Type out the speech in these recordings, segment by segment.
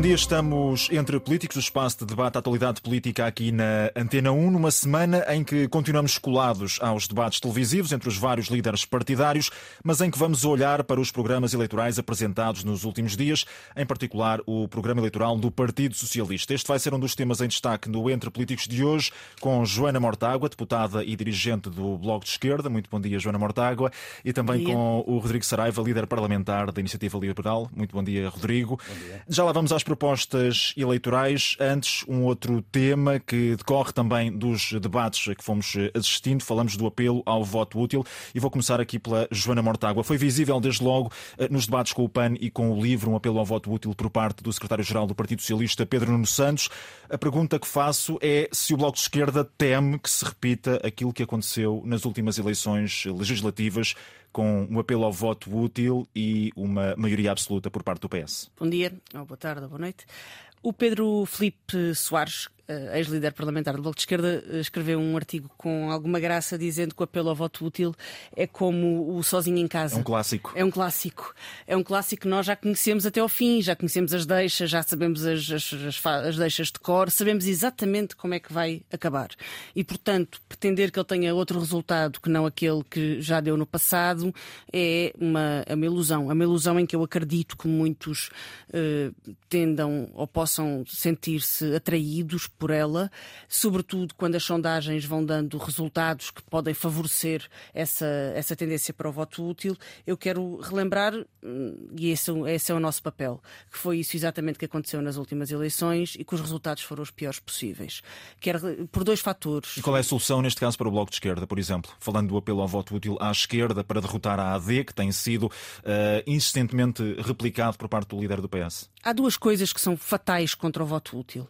bom dia. Estamos entre políticos, o espaço de debate à atualidade política aqui na Antena 1, numa semana em que continuamos colados aos debates televisivos entre os vários líderes partidários, mas em que vamos olhar para os programas eleitorais apresentados nos últimos dias, em particular o programa eleitoral do Partido Socialista. Este vai ser um dos temas em destaque no Entre Políticos de hoje, com Joana Mortágua, deputada e dirigente do Bloco de Esquerda. Muito bom dia, Joana Mortágua. E também com o Rodrigo Saraiva, líder parlamentar da Iniciativa Liberal. Muito bom dia, Rodrigo. Bom dia. Já lá vamos às propostas eleitorais. Antes, um outro tema que decorre também dos debates que fomos assistindo. Falamos do apelo ao voto útil e vou começar aqui pela Joana Mortágua. Foi visível desde logo eh, nos debates com o PAN e com o LIVRE um apelo ao voto útil por parte do secretário-geral do Partido Socialista, Pedro Nuno Santos. A pergunta que faço é se o Bloco de Esquerda teme que se repita aquilo que aconteceu nas últimas eleições legislativas com um apelo ao voto útil e uma maioria absoluta por parte do PS. Bom dia, ou boa tarde, ou boa noite. O Pedro Felipe Soares ex-líder parlamentar do Bloco de Esquerda, uh, escreveu um artigo com alguma graça dizendo que o apelo ao voto útil é como o sozinho em casa. É um clássico. É um clássico. É um clássico que nós já conhecemos até ao fim, já conhecemos as deixas, já sabemos as, as, as, as deixas de cor, sabemos exatamente como é que vai acabar. E, portanto, pretender que ele tenha outro resultado que não aquele que já deu no passado é uma, é uma ilusão. É uma ilusão em que eu acredito que muitos uh, tendam ou possam sentir-se atraídos por ela, sobretudo quando as sondagens vão dando resultados que podem favorecer essa, essa tendência para o voto útil. Eu quero relembrar, hum, e esse, esse é o nosso papel, que foi isso exatamente que aconteceu nas últimas eleições e que os resultados foram os piores possíveis. Quer, por dois fatores. E qual é a solução neste caso para o Bloco de Esquerda, por exemplo? Falando do apelo ao voto útil à esquerda para derrotar a AD, que tem sido uh, insistentemente replicado por parte do líder do PS? Há duas coisas que são fatais contra o voto útil.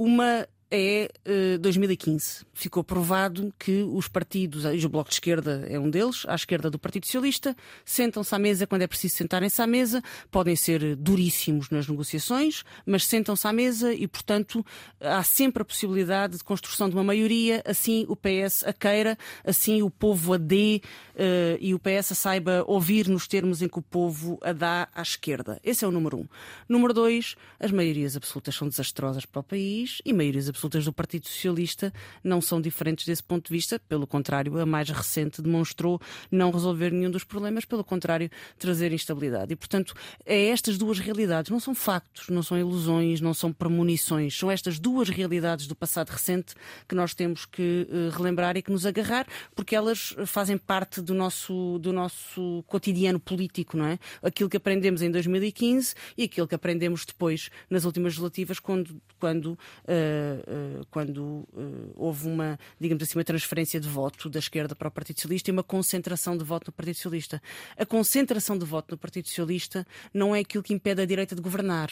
Uma é uh, eh, 2015. Ficou provado que os partidos, e o Bloco de Esquerda é um deles, à esquerda do Partido Socialista, sentam-se à mesa quando é preciso sentarem-se à mesa, podem ser duríssimos nas negociações, mas sentam-se à mesa e, portanto, há sempre a possibilidade de construção de uma maioria, assim o PS a queira, assim o povo a dê uh, e o PS a saiba ouvir nos termos em que o povo a dá à esquerda. Esse é o número um. Número dois, as maiorias absolutas são desastrosas para o país e maiorias absolutas absolutas do Partido Socialista não são diferentes desse ponto de vista. Pelo contrário, a mais recente demonstrou não resolver nenhum dos problemas, pelo contrário, trazer instabilidade. E, portanto, é estas duas realidades. Não são factos, não são ilusões, não são premonições. São estas duas realidades do passado recente que nós temos que uh, relembrar e que nos agarrar, porque elas fazem parte do nosso, do nosso cotidiano político, não é? Aquilo que aprendemos em 2015 e aquilo que aprendemos depois nas últimas legislativas, quando, quando uh, eh, quando eh, houve uma, digamos assim, uma transferência de voto da esquerda para o Partido Socialista e uma concentração de voto no Partido Socialista. A concentração de voto no Partido Socialista não é aquilo que impede a direita de governar.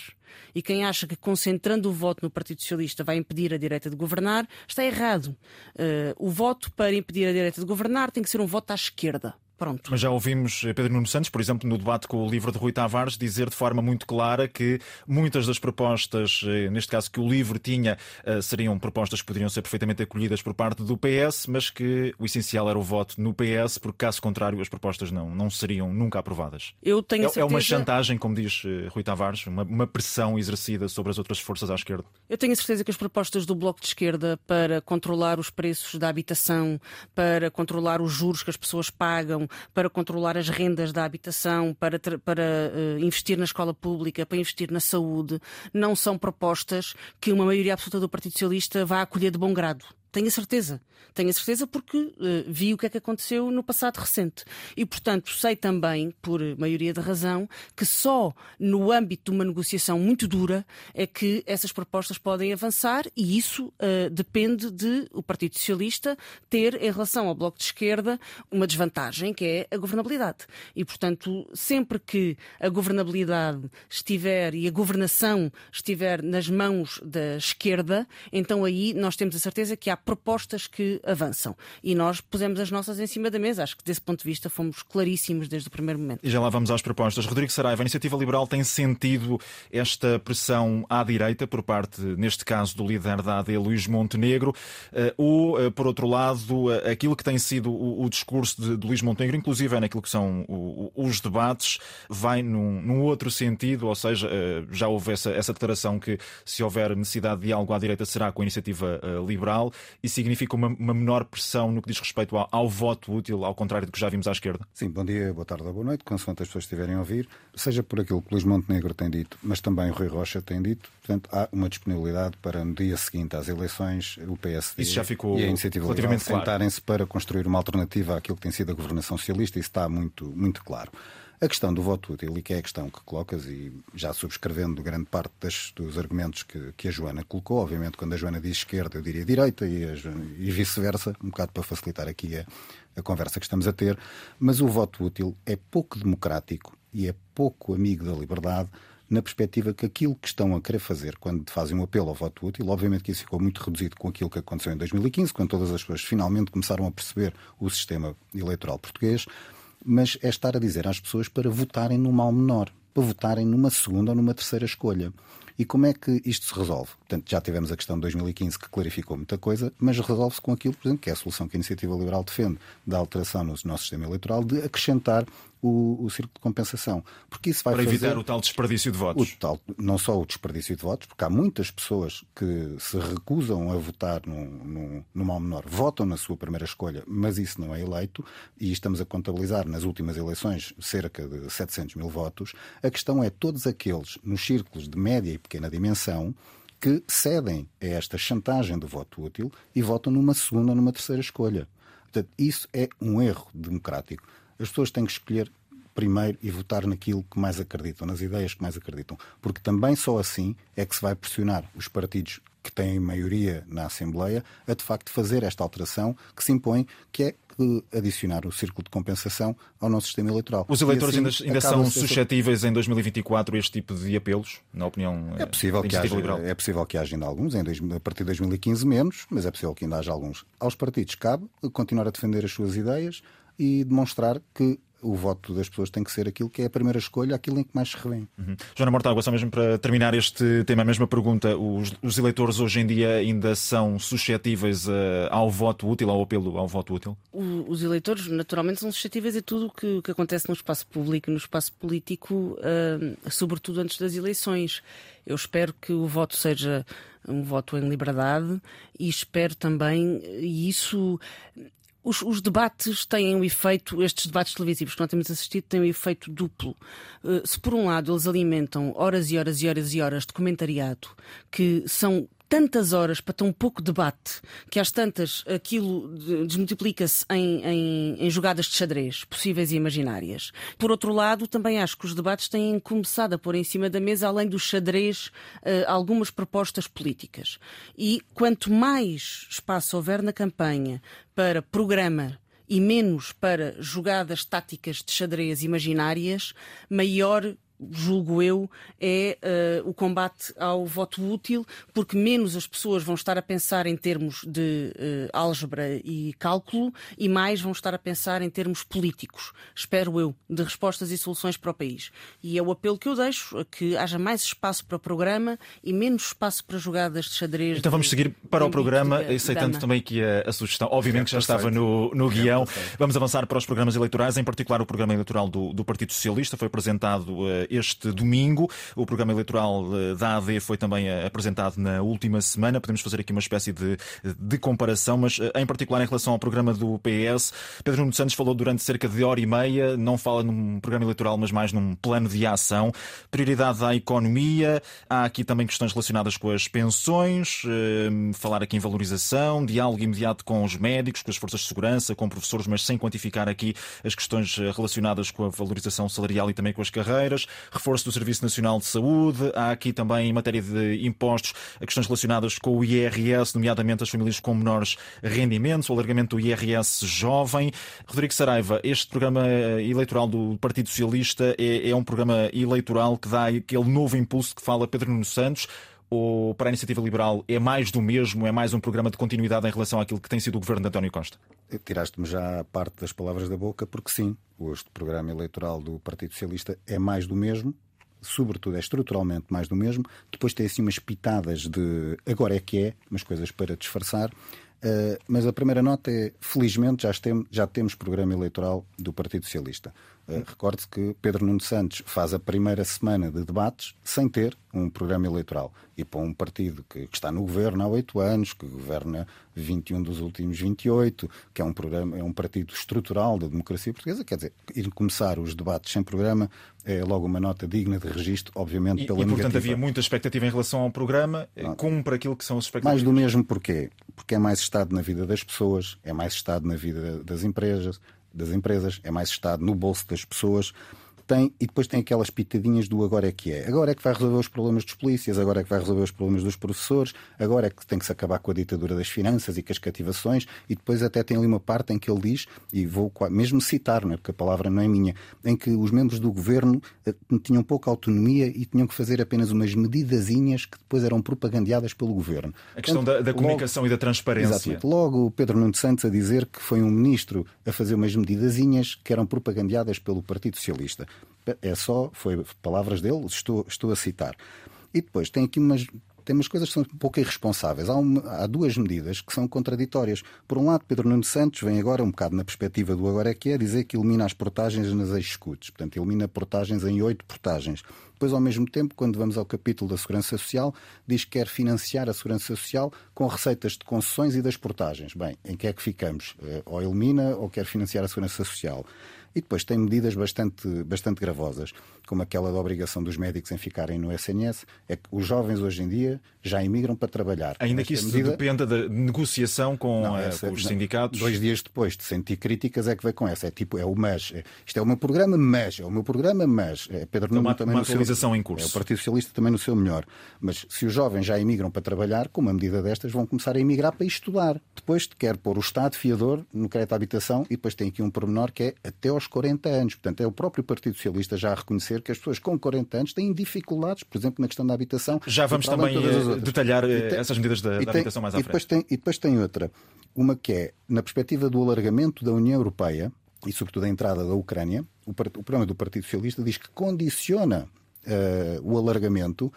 E quem acha que concentrando o voto no Partido Socialista vai impedir a direita de governar, está errado. Uh, o voto para impedir a direita de governar tem que ser um voto à esquerda. Pronto. Mas já ouvimos Pedro Nuno Santos, por exemplo, no debate com o livro de Rui Tavares, dizer de forma muito clara que muitas das propostas, eh, neste caso que o livro tinha, eh, seriam propostas que poderiam ser perfeitamente acolhidas por parte do PS, mas que o essencial era o voto no PS, porque caso contrário as propostas não, não seriam nunca aprovadas. Eu tenho é, certeza... é uma chantagem, como diz eh, Rui Tavares, uma, uma pressão exercida sobre as outras forças à esquerda. Eu tenho a certeza que as propostas do Bloco de Esquerda para controlar os preços da habitação, para controlar os juros que as pessoas pagam, para controlar as rendas da habitação, para, para uh, investir na escola pública, para investir na saúde, não são propostas que uma maioria absoluta do Partido Socialista vá acolher de bom grado. Tenho a certeza. Tenho a certeza porque uh, vi o que é que aconteceu no passado recente. E, portanto, sei também, por maioria de razão, que só no âmbito de uma negociação muito dura é que essas propostas podem avançar e isso uh, depende de o Partido Socialista ter, em relação ao Bloco de Esquerda, uma desvantagem, que é a governabilidade. E, portanto, sempre que a governabilidade estiver e a governação estiver nas mãos da esquerda, então aí nós temos a certeza que há propostas que avançam. E nós pusemos as nossas em cima da mesa. Acho que desse ponto de vista fomos claríssimos desde o primeiro momento. E já lá vamos às propostas. Rodrigo Saraiva, a Iniciativa Liberal tem sentido esta pressão à direita por parte, neste caso, do líder da AD, Luís Montenegro, eh, ou, eh, por outro lado, eh, aquilo que tem sido o, discurso de, Luís Montenegro, inclusive é naquilo que são os debates, vai num, num outro sentido, ou seja, já houve essa, essa declaração que se houver necessidade de algo à direita será com a Iniciativa Liberal e significa uma, uma menor pressão no que diz respeito ao, ao voto útil, ao contrário do que já vimos à esquerda? Sim, bom dia, boa tarde ou boa noite, consoante as pessoas estiverem a ouvir, seja por aquilo que Luís Montenegro tem dito, mas também o Rui Rocha tem dito, portanto, há uma disponibilidade para no dia seguinte às eleições o PSD isso já ficou e a Iniciativa Liberal sentarem-se para construir uma alternativa àquilo que tem sido a governação socialista, isso está muito, muito claro. A questão do voto útil, e que é a questão que colocas, e já subscrevendo grande parte das, dos argumentos que, que, a Joana colocou, obviamente quando a Joana diz esquerda eu diria direita e, e vice-versa, um bocado para facilitar aqui a, a conversa que estamos a ter, mas o voto útil é pouco democrático e é pouco amigo da liberdade na perspectiva que aquilo que estão a querer fazer quando fazem um apelo ao voto útil, obviamente que isso ficou muito reduzido com aquilo que aconteceu em 2015, quando todas as pessoas finalmente começaram a perceber o sistema eleitoral português, mas é estar a dizer às pessoas para votarem no mal menor, para votarem numa segunda ou numa terceira escolha. E como é que isto se resolve? Portanto, já tivemos a questão de 2015 que clarificou muita coisa, mas resolve-se com aquilo, por exemplo, que é a solução que a Iniciativa Liberal defende da alteração no nosso sistema eleitoral de acrescentar o, o círculo de compensação. Porque isso vai Para fazer evitar o tal desperdício de votos. O tal, não só o desperdício de votos, porque há muitas pessoas que se recusam a votar no, no, no mal menor, votam na sua primeira escolha, mas isso não é eleito, e estamos a contabilizar nas últimas eleições cerca de 700 mil votos. A questão é todos aqueles nos círculos de média e pequena dimensão que cedem a esta chantagem do voto útil e votam numa segunda ou numa terceira escolha. Portanto, isso é um erro democrático. As pessoas têm que escolher primeiro e votar naquilo que mais acreditam, nas ideias que mais acreditam. Porque também só assim é que se vai pressionar os partidos que têm maioria na Assembleia a de facto fazer esta alteração que se impõe, que é adicionar o círculo de compensação ao nosso sistema eleitoral. Os eleitores assim, ainda, ainda são suscetíveis em 2024 a este tipo de apelos, na opinião é possível que haja, liberal? É possível que haja ainda alguns, em dois, a partir de 2015 menos, mas é possível que ainda haja alguns. Aos partidos cabe continuar a defender as suas ideias e demonstrar que o voto das pessoas tem que ser aquilo que é a primeira escolha, aquilo em que mais se revém. Uhum. Joana Mortágua, só mesmo para terminar este tema, a mesma pergunta: os, os eleitores hoje em dia ainda são suscetíveis uh, ao voto útil, ao apelo ao voto útil? O, os eleitores, naturalmente, são suscetíveis a tudo o que, que, acontece no espaço público no espaço político, uh, sobretudo antes das eleições. Eu espero que o voto seja um voto em liberdade e espero também, e isso os, os, debates têm um efeito, estes debates televisivos que nós temos assistido têm um efeito duplo. Uh, se por um lado eles alimentam horas e horas e horas e horas de comentariado que são tantas horas para tão pouco debate que às tantas aquilo desmultiplica-se em, em, em, jogadas de xadrez possíveis e imaginárias. Por outro lado, também acho que os debates têm começado a pôr em cima da mesa, além do xadrez, eh, algumas propostas políticas. E quanto mais espaço houver na campanha para programa e menos para jogadas táticas de xadrez imaginárias, maior julgo eu, é uh, o combate ao voto útil, porque menos as pessoas vão estar a pensar em termos de uh, álgebra e cálculo e mais vão estar a pensar em termos políticos, espero eu, de respostas e soluções para o país. E é o apelo que eu deixo, a que haja mais espaço para o programa e menos espaço para jogadas de xadrez. Então vamos seguir para o programa, aceitando dama. também aqui a, a, sugestão, obviamente que já estava no, no guião. Vamos avançar para os programas eleitorais, em particular o programa eleitoral do, do Partido Socialista, foi apresentado uh, este domingo. O programa eleitoral eh, da AD foi também eh, apresentado na última semana. Podemos fazer aqui uma espécie de, de comparação, mas eh, em particular em relação ao programa do PS, Pedro Nuno Santos falou durante cerca de hora e meia, não fala num programa eleitoral, mas mais num plano de ação. Prioridade à economia, há aqui também questões relacionadas com as pensões, falar aqui em valorização, diálogo imediato com os médicos, com as forças de segurança, com professores, mas sem quantificar aqui as questões relacionadas com a valorização salarial e também com as carreiras, reforço do Serviço Nacional de Saúde. Há aqui também, em matéria de impostos, questões relacionadas com o IRS, nomeadamente as famílias com menores rendimentos, o alargamento do IRS jovem. Rodrigo Saraiva, este programa eleitoral do Partido Socialista é, é um programa eleitoral que dá aquele novo impulso que fala Pedro Nuno Santos ou para a Iniciativa Liberal é mais do mesmo, é mais um programa de continuidade em relação àquilo que tem sido o governo de António Costa? Tiraste-me já parte das palavras da boca, porque sim, este programa eleitoral do Partido Socialista é mais do mesmo, sobretudo, é estruturalmente mais do mesmo. Depois tem assim umas pitadas de agora é que é, umas coisas para disfarçar. Uh, mas a primeira nota é, felizmente, já, tem, já temos programa eleitoral do Partido Socialista. Uh, Recorde-se que Pedro Nuno Santos faz a primeira semana de debates sem ter um programa eleitoral. E para um partido que, que está no governo há oito anos, que governa 21 dos últimos 28, que é um, programa, é um partido estrutural da democracia portuguesa, quer dizer, ir começar os debates sem programa é logo uma nota digna de registro, obviamente, e, pela e, portanto, negativa. havia muita expectativa em relação ao programa. Não. Cumpre aquilo que são as expectativas? Mais do mesmo porquê? Porque é mais Estado na vida das pessoas, é mais Estado na vida das empresas, das empresas, é mais Estado no bolso das pessoas tem, e depois tem aquelas pitadinhas do agora é que é. Agora é que vai resolver os problemas dos polícias, agora é que vai resolver os problemas dos professores, agora é que tem que se acabar com a ditadura das finanças e com as cativações, e depois até tem ali uma parte em que ele diz, e vou mesmo citar, não é? porque a palavra não é minha, em que os membros do governo eh, tinham pouca autonomia e tinham que fazer apenas umas medidazinhas que depois eram propagandeadas pelo governo. A questão Portanto, da, da, comunicação logo, e da transparência. Exatamente. Logo o Pedro Nuno Santos a dizer que foi um ministro a fazer umas medidazinhas que eram propagandeadas pelo Partido Socialista. É só, foi palavras dele, estou, estou a citar. E depois tem aqui umas, tem umas coisas que são um pouco irresponsáveis. Há, uma, há, duas medidas que são contraditórias. Por um lado, Pedro Nuno Santos vem agora, um bocado na perspectiva do agora é que é, dizer que elimina as portagens nas ex-escutas. Portanto, elimina portagens em oito portagens. Depois, ao mesmo tempo, quando vamos ao capítulo da Segurança Social, diz que quer financiar a Segurança Social com receitas de concessões e das portagens. Bem, em que é que ficamos? Eh, ou elimina ou quer financiar a Segurança Social? E depois tem medidas bastante, bastante gravosas, como aquela da obrigação dos médicos em ficarem no SNS. É que os jovens hoje em dia já imigram para trabalhar. Ainda que isso medida... dependa da negociação com, não, essa, com os não, sindicatos. Dois dias depois de sentir críticas é que vai com essa. É tipo, é o MAS. É, isto é o meu programa, mas. É o meu programa, mas. É Pedro Nuno também uma atualização seu, em curso. É o Partido Socialista também no seu melhor. Mas se os jovens já imigram para trabalhar, com uma medida destas vão começar a emigrar para estudar. Depois quer pôr o Estado fiador no crédito à habitação e depois tem aqui um pormenor que é até aos 40 anos. Portanto, é o próprio Partido Socialista já a reconhecer que as pessoas com 40 anos têm dificuldades, por exemplo, na questão da habitação. Já vamos também eh, detalhar eh, tem, essas medidas da, da habitação mais à e frente. Tem, e depois tem outra, uma que é, na perspectiva do alargamento da União Europeia, e sobretudo a entrada da Ucrânia, o, o programa do Partido Socialista diz que condiciona uh, o alargamento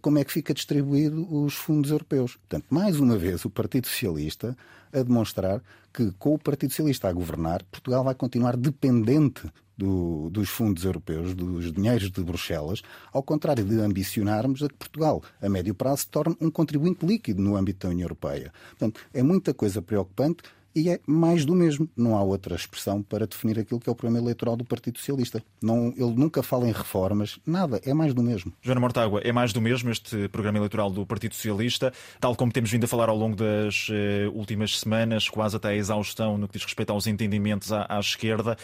como é que fica distribuído os fundos europeus. Portanto, mais uma vez, o Partido Socialista a demonstrar que, com o Partido Socialista a governar, Portugal vai continuar dependente do, dos fundos europeus, dos dinheiros de Bruxelas, ao contrário de ambicionarmos a que Portugal, a médio prazo, se torne um contribuinte líquido no âmbito da União Europeia. Portanto, é muita coisa preocupante e é mais do mesmo. Não há outra expressão para definir aquilo que é o programa eleitoral do Partido Socialista. Não, ele nunca fala em reformas, nada, é mais do mesmo. Joana Mortágua, é mais do mesmo este programa eleitoral do Partido Socialista, tal como temos vindo a falar ao longo das uh, últimas semanas, quase até a exaustão no que diz respeito aos entendimentos à, à, esquerda.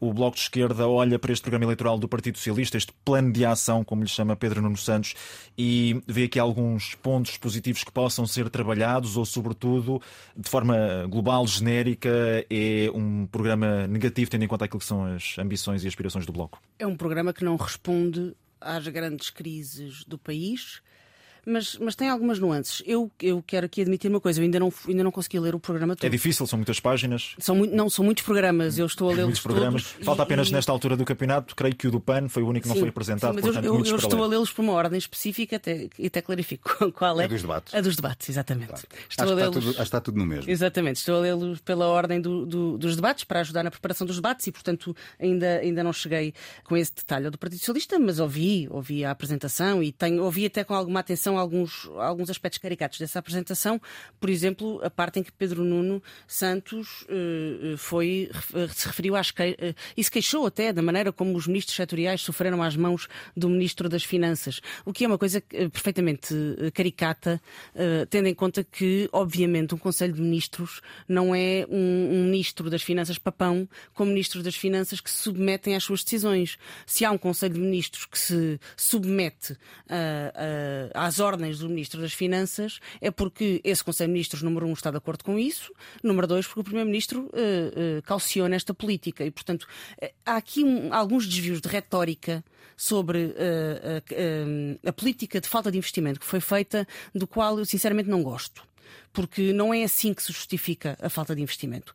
O Bloco de Esquerda olha para este programa eleitoral do Partido Socialista, este plano de ação, como lhe chama Pedro Nuno Santos, e vê aqui alguns pontos positivos que possam ser trabalhados ou, sobretudo, de forma global, genérica, é um programa negativo, tendo em conta aquilo que são as ambições e aspirações do Bloco? É um programa que não responde às grandes crises do país mas, mas tem algumas nuances. Eu, eu quero aqui admitir uma coisa, eu ainda não, ainda não consegui ler o programa todo. É difícil, são muitas páginas. São, não, são muitos programas, eu estou a ler muitos programas. Todos Falta apenas e... nesta altura do campeonato, creio que o do PAN foi o único que não foi apresentado. Sim, mas portanto, eu, eu, eu estou a lê-los por uma ordem específica até, e até clarifico qual é. A dos debates. A dos debates, exatamente. Claro. Estou acho, a está tudo, está tudo no mesmo. Exatamente, estou a lê-los pela ordem do, do, dos debates, para ajudar na preparação dos debates e, portanto, ainda, ainda não cheguei com esse detalhe do Partido Socialista, mas ouvi, ouvi a apresentação e tenho, ouvi até com alguma atenção alguns, alguns aspectos caricatos dessa apresentação, por exemplo, a parte em que Pedro Nuno Santos uh, foi, se referiu às que, uh, e se queixou até da maneira como os ministros setoriais sofreram às mãos do Ministro das Finanças, o que é uma coisa uh, perfeitamente caricata, tendo em conta que, obviamente, um Conselho de Ministros não é um, um Ministro das Finanças papão, como Ministros das Finanças que se submetem às suas decisões. Se há um Conselho de Ministros que se submete às ordens ordens do Ministro das Finanças, é porque esse Conselho de Ministros, número um, está de acordo com isso, número dois, porque o Primeiro-Ministro uh, uh, calciona esta política. E, portanto, uh, há aqui um, alguns desvios de retórica sobre a política de falta de investimento que foi feita, do qual eu sinceramente não gosto porque não é assim que se justifica a falta de investimento.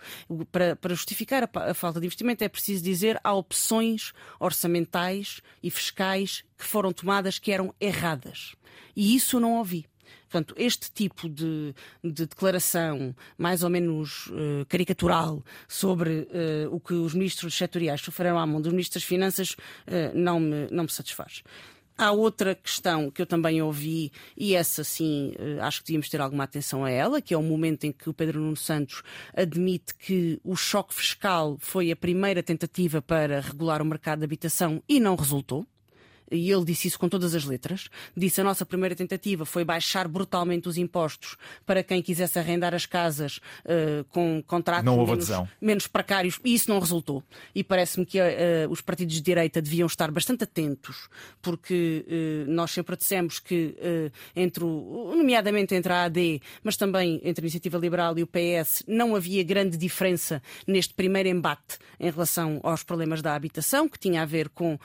Para, para justificar a, a, falta de investimento é preciso dizer há opções orçamentais e fiscais que foram tomadas que eram erradas. E isso eu não ouvi. Portanto, este tipo de, de declaração mais ou menos uh, caricatural sobre uh, o que os ministros setoriais sofreram à mão dos ministros das Finanças uh, não, me, não me satisfaz. Há outra questão que eu também ouvi, e essa sim acho que devíamos ter alguma atenção a ela, que é o momento em que o Pedro Nuno Santos admite que o choque fiscal foi a primeira tentativa para regular o mercado de habitação e não resultou e ele disse isso com todas as letras, disse a nossa primeira tentativa foi baixar brutalmente os impostos para quem quisesse arrendar as casas uh, com contratos menos, menos, precários, e isso não resultou. E parece-me que uh, os partidos de direita deviam estar bastante atentos, porque uh, nós sempre dissemos que, entre o, nomeadamente entre a AD, mas também entre a Iniciativa Liberal e o PS, não havia grande diferença neste primeiro embate em relação aos problemas da habitação, que tinha a ver com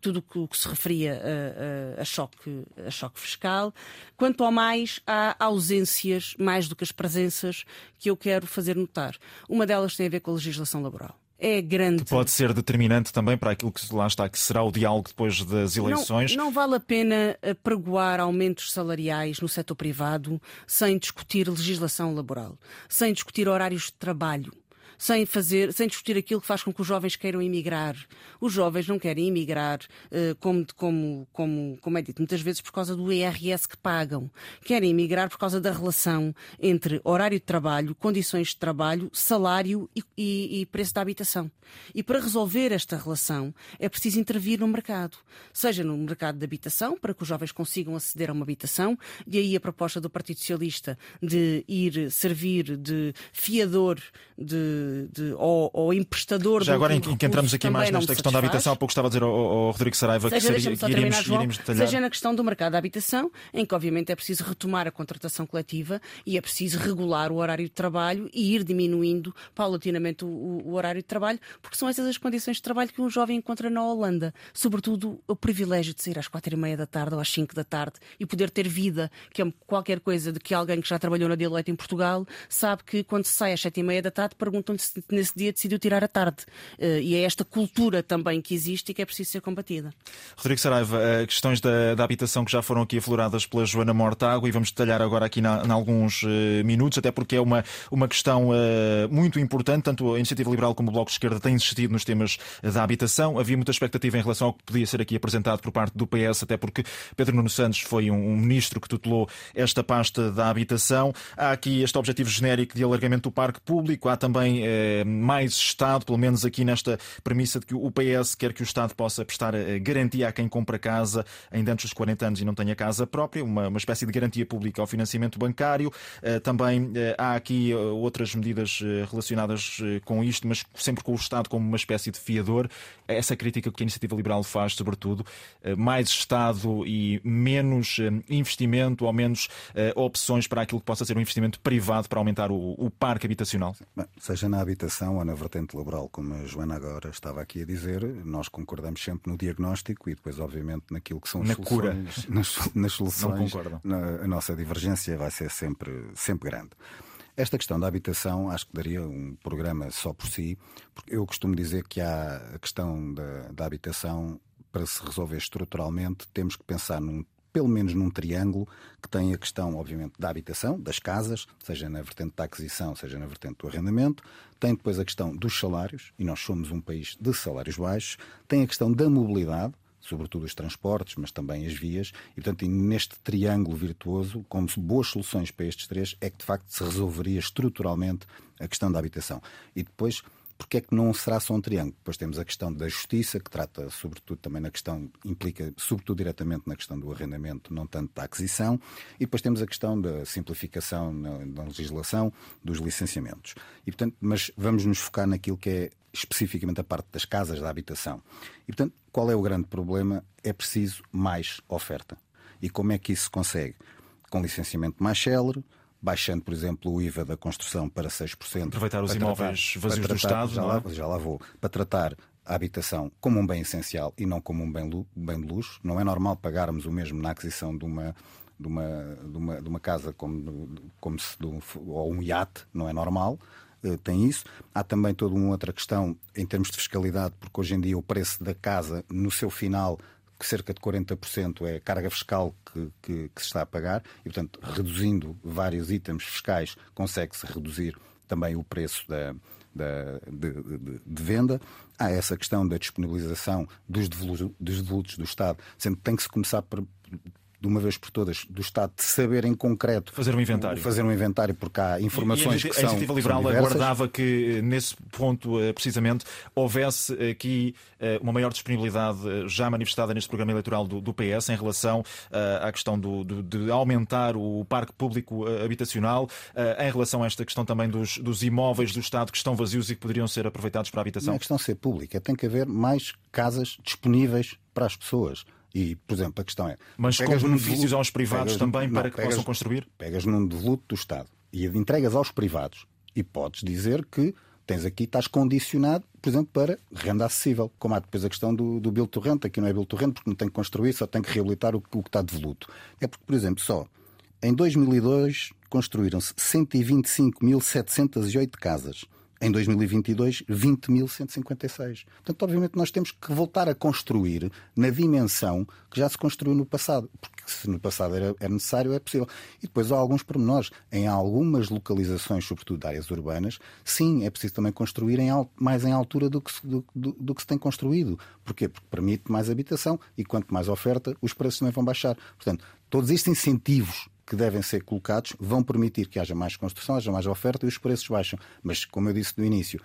tudo o que se referia a, a, a, choque, a choque fiscal. Quanto ao mais, há ausências, mais do que as presenças, que eu quero fazer notar. Uma delas tem a ver com a legislação laboral é grande. Que pode ser determinante também para aquilo que lá está, que será o diálogo depois das eleições. Não, não vale a pena eh, pregoar aumentos salariais no setor privado sem discutir legislação laboral, sem discutir horários de trabalho sem fazer, sem discutir aquilo que faz com que os jovens queiram emigrar. Os jovens não querem emigrar, uh, como, como, como, como é dito muitas vezes, por causa do IRS que pagam. Querem emigrar por causa da relação entre horário de trabalho, condições de trabalho, salário e, e, e preço da habitação. E para resolver esta relação é preciso intervir no mercado, seja no mercado de habitação, para que os jovens consigam aceder a uma habitação, e aí a proposta do Partido Socialista de ir servir de fiador de de, ou, ou emprestador Já agora, em que entramos aqui mais nesta questão da habitação, há pouco estava a dizer ao, ao Rodrigo Saraiva seja, que, seria, que iríamos, João, iríamos detalhar. Seja na questão do mercado da habitação, em que obviamente é preciso retomar a contratação coletiva e é preciso regular o horário de trabalho e ir diminuindo paulatinamente o, o horário de trabalho, porque são essas as condições de trabalho que um jovem encontra na Holanda. Sobretudo o privilégio de sair às quatro e meia da tarde ou às cinco da tarde e poder ter vida, que é qualquer coisa de que alguém que já trabalhou na Deloitte em Portugal sabe que quando se sai às sete e meia da tarde perguntam onde nesse dia decidiu tirar a tarde. Uh, e é esta cultura também que existe e que é preciso ser combatida. Rodrigo Saraiva, uh, questões da, da, habitação que já foram aqui afloradas pela Joana Mortágua e vamos detalhar agora aqui em alguns uh, minutos, até porque é uma, uma questão muito importante, tanto a Iniciativa Liberal como o Bloco de Esquerda têm insistido nos temas da habitação. Havia muita expectativa em relação ao que podia ser aqui apresentado por parte do PS, até porque Pedro Nuno Santos foi um, um ministro que tutelou esta pasta da habitação. Há aqui este objetivo genérico de alargamento do parque público, há também mais Estado, pelo menos aqui nesta premissa de que o PS quer que o Estado possa prestar eh, garantia a quem compra casa ainda antes dos 40 anos e não tenha casa própria, uma, uma espécie de garantia pública ao financiamento bancário. Eh, também eh, há aqui outras medidas relacionadas com isto, mas sempre com o Estado como uma espécie de fiador. Essa crítica que a Iniciativa Liberal faz, sobretudo, mais Estado e menos investimento ou menos opções para aquilo que possa ser um investimento privado para aumentar o, o parque habitacional. Bem, seja na habitação ou na vertente laboral, como a Joana agora estava aqui a dizer, nós concordamos sempre no diagnóstico e depois, obviamente, naquilo que são as na soluções. Cura. Nas, nas soluções. Na, a nossa divergência vai ser sempre, sempre grande. Esta questão da habitação acho que daria um programa só por si, porque eu costumo dizer que há a questão da, da habitação para se resolver estruturalmente, temos que pensar num pelo menos num triângulo que tem a questão, obviamente, da habitação, das casas, seja na vertente da aquisição, seja na vertente do arrendamento, tem depois a questão dos salários, e nós somos um país de salários baixos, tem a questão da mobilidade, sobretudo os transportes, mas também as vias, e portanto, neste triângulo virtuoso, como boas soluções para estes três, é que de facto se resolveria estruturalmente a questão da habitação. E depois porque é que não será só um triângulo? Depois temos a questão da justiça, que trata sobretudo também na questão, implica sobretudo diretamente na questão do arrendamento, não tanto da aquisição, e depois temos a questão da simplificação na, na legislação dos licenciamentos. E, portanto, mas vamos nos focar naquilo que é especificamente a parte das casas da habitação. E, portanto, qual é o grande problema? É preciso mais oferta. E como é que isso se consegue? Com licenciamento mais célere, baixando, por exemplo, o IVA da construção para 6%. Aproveitar os imóveis tratar, vazios tratar, do Estado. Já, lá, é? já lá vou. Para tratar a habitação como um bem essencial e não como um bem, bem de luxo. Não é normal pagarmos o mesmo na aquisição de uma, de uma, de uma, de uma casa como, como se, um, ou um iate, não é normal. Uh, tem isso. Há também toda uma outra questão em termos de fiscalidade, porque hoje em dia o preço da casa, no seu final, que cerca de 40% é carga fiscal que, que, que, se está a pagar, e, portanto, reduzindo vários itens fiscais, consegue-se reduzir também o preço da, da de, de, de, venda. Há essa questão da disponibilização dos devolutos, dos do Estado, sendo que tem que se começar por, de uma vez por todas, do Estado de saber em concreto fazer um inventário, fazer um inventário porque há informações e, e a, que são, a Iniciativa Liberal aguardava que nesse ponto eh, precisamente houvesse aqui eh, uma maior disponibilidade eh, já manifestada neste programa eleitoral do, do PS em relação à questão do, do, de aumentar o parque público habitacional, em relação a esta questão também dos, dos imóveis do Estado que estão vazios e que poderiam ser aproveitados para a habitação. Não é questão de ser pública, tem que haver mais casas disponíveis para as pessoas. E, por exemplo, a questão é. Mas com benefícios aos privados também não, para que pegas, possam construir? Pegas num devoluto do Estado e entregas aos privados e podes dizer que tens aqui, estás condicionado, por exemplo, para renda acessível. Como há depois a questão do, do Bill Torrente, aqui não é Bill Torrente porque não tem que construir, só tem que reabilitar o, o que está devoluto. É porque, por exemplo, só em 2002 construíram-se 125.708 casas em 2022, 20.156. Portanto, obviamente, nós temos que voltar a construir na dimensão que já se construiu no passado. Porque se no passado era, era necessário, é possível. E depois há alguns pormenores. Em algumas localizações, sobretudo de áreas urbanas, sim, é preciso também construir em, mais em altura do que, se, do, do, do que se tem construído. Porquê? Porque permite mais habitação e quanto mais oferta, os preços também vão baixar. Portanto, todos estes incentivos que devem ser colocados vão permitir que haja mais construção, haja mais oferta e os preços baixam. Mas, como eu disse no início,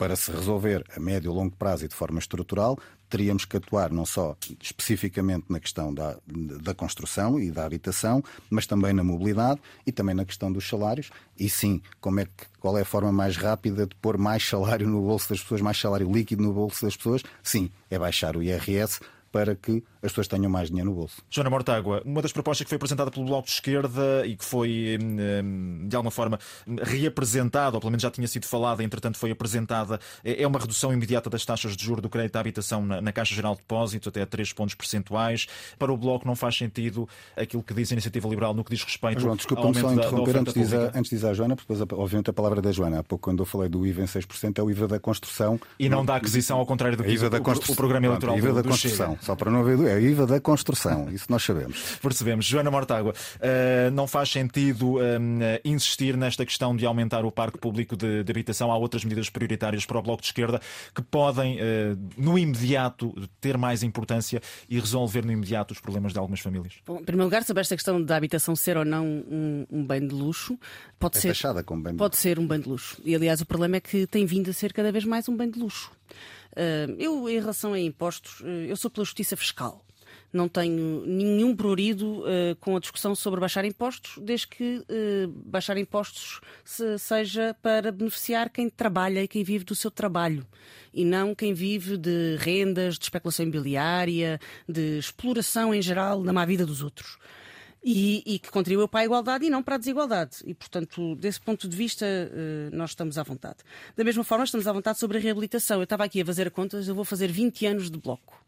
para se resolver a médio e longo prazo e de forma estrutural, teríamos que atuar não só especificamente na questão da, da construção e da habitação, mas também na mobilidade e também na questão dos salários. E sim, como é que, qual é a forma mais rápida de pôr mais salário no bolso das pessoas, mais salário líquido no bolso das pessoas? Sim, é baixar o IRS para que as pessoas tenham mais dinheiro no bolso. Joana Mortágua, uma das propostas que foi apresentada pelo Bloco de Esquerda e que foi, hum, hum, de alguma forma, reapresentada, ou pelo menos já tinha sido falada, entretanto foi apresentada, é, é uma redução imediata das taxas de juros do crédito à habitação na Caixa Geral de Depósitos, até a 3 pontos percentuais. Para o Bloco não faz sentido aquilo que diz a Iniciativa Liberal no que diz respeito João, desculpa, ao aumento só interromper da, da antes, de dizer, antes dizer a Joana, porque depois, obviamente, a palavra da Joana. Há pouco, quando eu falei do IVA em 6%, é o IVA da construção. E não da aquisição, ao contrário do que IVA da o, o programa eleitoral IVA do, da construção, só para não haver é o IVA da construção, isso nós sabemos. Percebemos. Joana Mortágua, uh, não faz sentido uh, insistir nesta questão de aumentar o parque público de, de, habitação. Há outras medidas prioritárias para o Bloco de Esquerda que podem, uh, no imediato, ter mais importância e resolver no imediato os problemas de algumas famílias. Bom, em primeiro lugar, sobre esta questão da habitação ser ou não um, um bem de luxo, pode é ser, como bem de pode ser um bem de luxo. E aliás, o problema é que tem vindo a ser cada vez mais um bem de luxo. Eu, em relação a impostos, eu sou pela justiça fiscal não tenho nenhum prurido uh, com a discussão sobre baixar impostos, desde que uh, baixar impostos se, seja para beneficiar quem trabalha e quem vive do seu trabalho e não quem vive de rendas, de especulação imobiliária, de exploração em geral na má vida dos outros. E, e, que contribua para a igualdade e não para a desigualdade. E, portanto, desse ponto de vista, eh, nós estamos à vontade. Da mesma forma, estamos à vontade sobre a reabilitação. Eu estava aqui a fazer contas, eu vou fazer 20 anos de bloco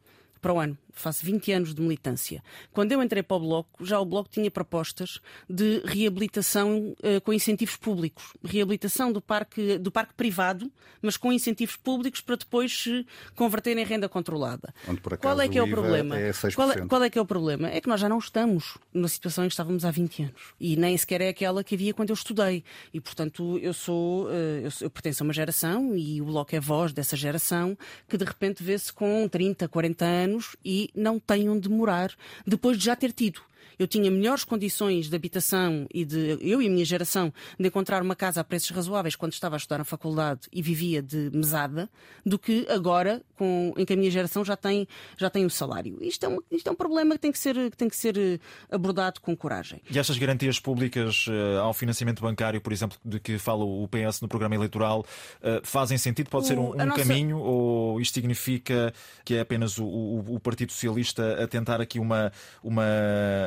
para o ano. Faço 20 anos de militância. Quando eu entrei para o Bloco, já o Bloco tinha propostas de reabilitação uh, com incentivos públicos. Reabilitação do parque, do parque privado, mas com incentivos públicos para depois se converter em renda controlada. qual é que é o, problema? É qual, é, qual é que é o problema? É que nós já não estamos na situação em que estávamos há 20 anos. E nem sequer é aquela que havia quando eu estudei. E, portanto, eu sou, uh, eu, eu pertenço a uma geração e o Bloco é voz dessa geração que de repente vê-se com 30, 40 anos anos e não tenham de morar depois de já ter tido eu tinha melhores condições de habitação e de eu e a minha geração de encontrar uma casa a preços razoáveis quando estava a estudar na faculdade e vivia de mesada do que agora com, em que a minha geração já tem já tem o salário. Isto é um, isto é um problema que tem que ser que tem que ser eh, abordado com coragem. E estas garantias públicas uh, ao financiamento bancário, por exemplo, de que fala o PS no programa eleitoral, uh, fazem sentido? Pode o, ser um, um nossa... caminho ou isto significa que é apenas o, o, o Partido Socialista a tentar aqui uma uma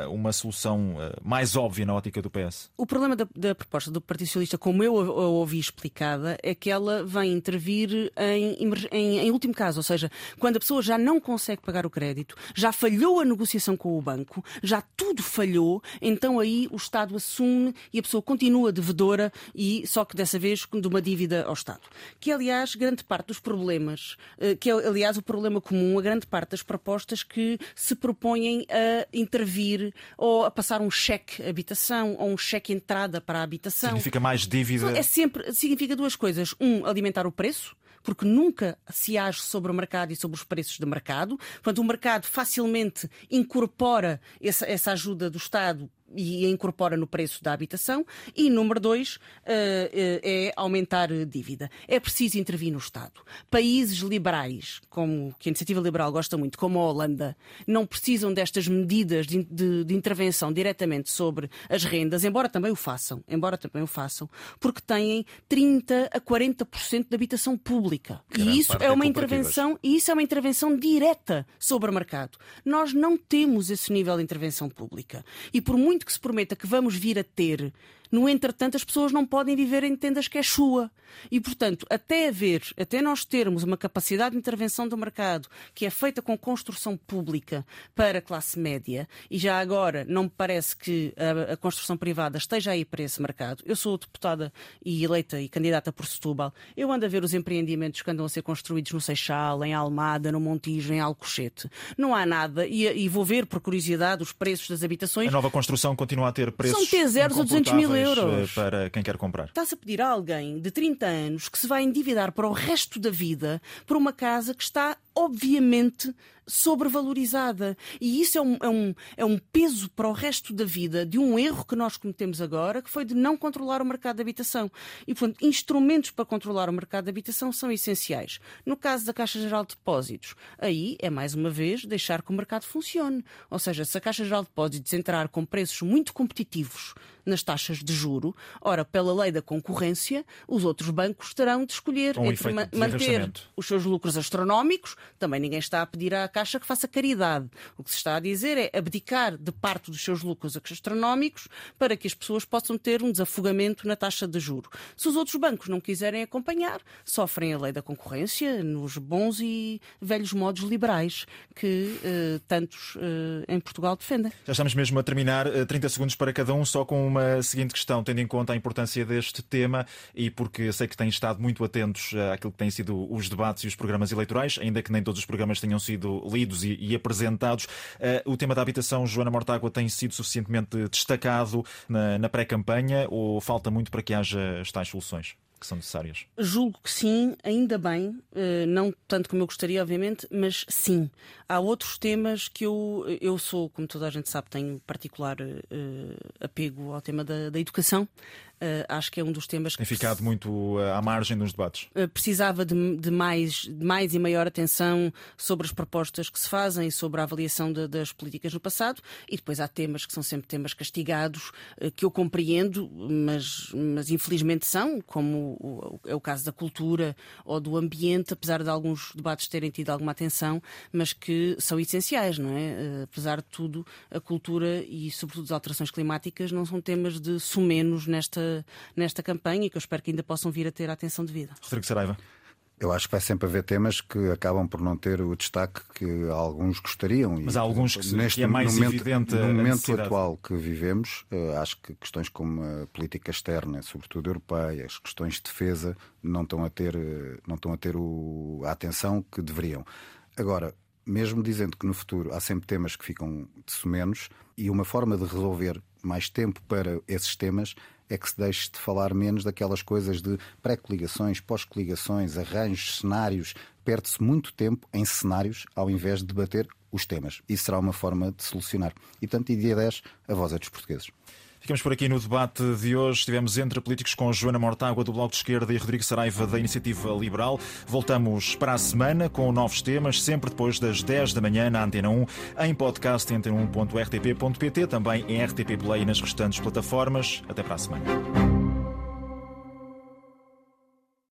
uma uma solução uh, mais óbvia na ótica do PS? O problema da, da, proposta do Partido Socialista, como eu a, a ouvi explicada, é que ela vem intervir em, em, em, último caso, ou seja, quando a pessoa já não consegue pagar o crédito, já falhou a negociação com o banco, já tudo falhou, então aí o Estado assume e a pessoa continua devedora e só que dessa vez de uma dívida ao Estado. Que aliás, grande parte dos problemas, uh, que é aliás o problema comum, a grande parte das propostas que se propõem a intervir ou a passar um cheque habitação ou um cheque entrada para a habitação. Significa mais dívida? É sempre, significa duas coisas. Um, alimentar o preço, porque nunca se age sobre o mercado e sobre os preços de mercado. Portanto, o mercado facilmente incorpora essa, essa ajuda do Estado e incorpora no preço da habitação. E número dois eh, eh, é aumentar dívida. É preciso intervir no Estado. Países liberais, como que a iniciativa liberal gosta muito, como a Holanda, não precisam destas medidas de, de, de intervenção diretamente sobre as rendas, embora também o façam, embora também o façam, porque têm 30 a 40% de habitação pública. e isso é uma intervenção, e isso é uma intervenção direta sobre o mercado. Nós não temos esse nível de intervenção pública. E por muito que se prometa que vamos vir a ter no entretanto, as pessoas não podem viver em tendas que é chua. E, portanto, até haver, até nós termos uma capacidade de intervenção do mercado que é feita com construção pública para a classe média, e já agora não me parece que a, a construção privada esteja aí para esse mercado. Eu sou deputada e eleita e candidata por Setúbal. Eu ando a ver os empreendimentos que andam a ser construídos no Seixal, em Almada, no Montijo, em Alcochete. Não há nada, e, e vou ver, por curiosidade, os preços das habitações. A nova construção continua a ter preços. São T0 a 200 mil euros. Eh, para quem quer comprar. Está-se a pedir a alguém de 30 anos que se vai endividar para o resto da vida por uma casa que está obviamente sobrevalorizada. E isso é um, é, um, é um peso para o resto da vida de um erro que nós cometemos agora, que foi de não controlar o mercado de habitação. E, portanto, instrumentos para controlar o mercado de habitação são essenciais. No caso da Caixa Geral de Depósitos, aí é mais uma vez deixar que o mercado funcione. Ou seja, se a Caixa Geral de Depósitos entrar com preços muito competitivos nas taxas de juro, ora, pela lei da concorrência, os outros bancos terão de escolher um entre ma manter os seus lucros astronómicos também ninguém está a pedir à Caixa que faça caridade. O que se está a dizer é abdicar de parte dos seus lucros astronómicos para que as pessoas possam ter um desafogamento na taxa de juro. Se os outros bancos não quiserem acompanhar, sofrem a lei da concorrência nos bons e velhos modos liberais que eh, tantos eh, em Portugal defendem. Já estamos mesmo a terminar. 30 eh, segundos para cada um, só com uma seguinte questão, tendo em conta a importância deste tema e porque sei que têm estado muito atentos àquilo que têm sido os debates e os programas eleitorais, ainda que nem todos os programas tenham sido lidos e, e apresentados. Uh, o tema da habitação, Joana Mortágua, tem sido suficientemente destacado na, na pré-campanha ou falta muito para que haja as tais soluções? que são necessárias? Julgo que sim, ainda bem, eh, não tanto como eu gostaria, obviamente, mas sim. Há outros temas que eu, eu sou, como toda a gente sabe, tenho particular uh, apego ao tema da, da educação. Uh, acho que é um dos temas que. Tem ficado muito uh, à margem dos debates. Uh, precisava de, de, mais, de mais e maior atenção sobre as propostas que se fazem, sobre a avaliação de, das políticas no passado, e depois há temas que são sempre temas castigados, que eu compreendo, mas, mas infelizmente são, como o, é o caso da cultura ou do ambiente, apesar de alguns debates terem tido alguma atenção, mas que são essenciais, não é? apesar de tudo, a cultura e, sobretudo, as alterações climáticas não são temas de sumenos nesta nesta campanha e que eu espero que ainda possam vir a ter a atenção devida. Rodrigo Saraiva. Eu acho que vai sempre haver temas que acabam por não ter o destaque que alguns gostariam. Mas há alguns que, neste, que é mais momento, evidente. No momento atual que vivemos, eh, acho que questões como a política externa, sobretudo europeia, as questões de defesa, não estão a ter, eh, não estão a, ter o, a atenção que deveriam. Agora, mesmo dizendo que no futuro há sempre temas que ficam de menos, e uma forma de resolver mais tempo para esses temas é que se deixe de falar menos daquelas coisas de pré-coligações, pós-coligações, arranjos, cenários. Perde-se muito tempo em cenários ao invés de debater os temas. Isso será uma forma de solucionar. E, portanto, dia 10, a voz é dos portugueses. Ficamos por aqui no debate de hoje. Estivemos entre políticos com Joana Mortágua, do Bloco de Esquerda, e Rodrigo Saraiva, da Iniciativa Liberal. Voltamos para a semana com novos temas, sempre depois das 10 da manhã na Antena 1, em podcast antena1.rtp.pt, também em RTP Play e nas restantes plataformas. Até para a semana.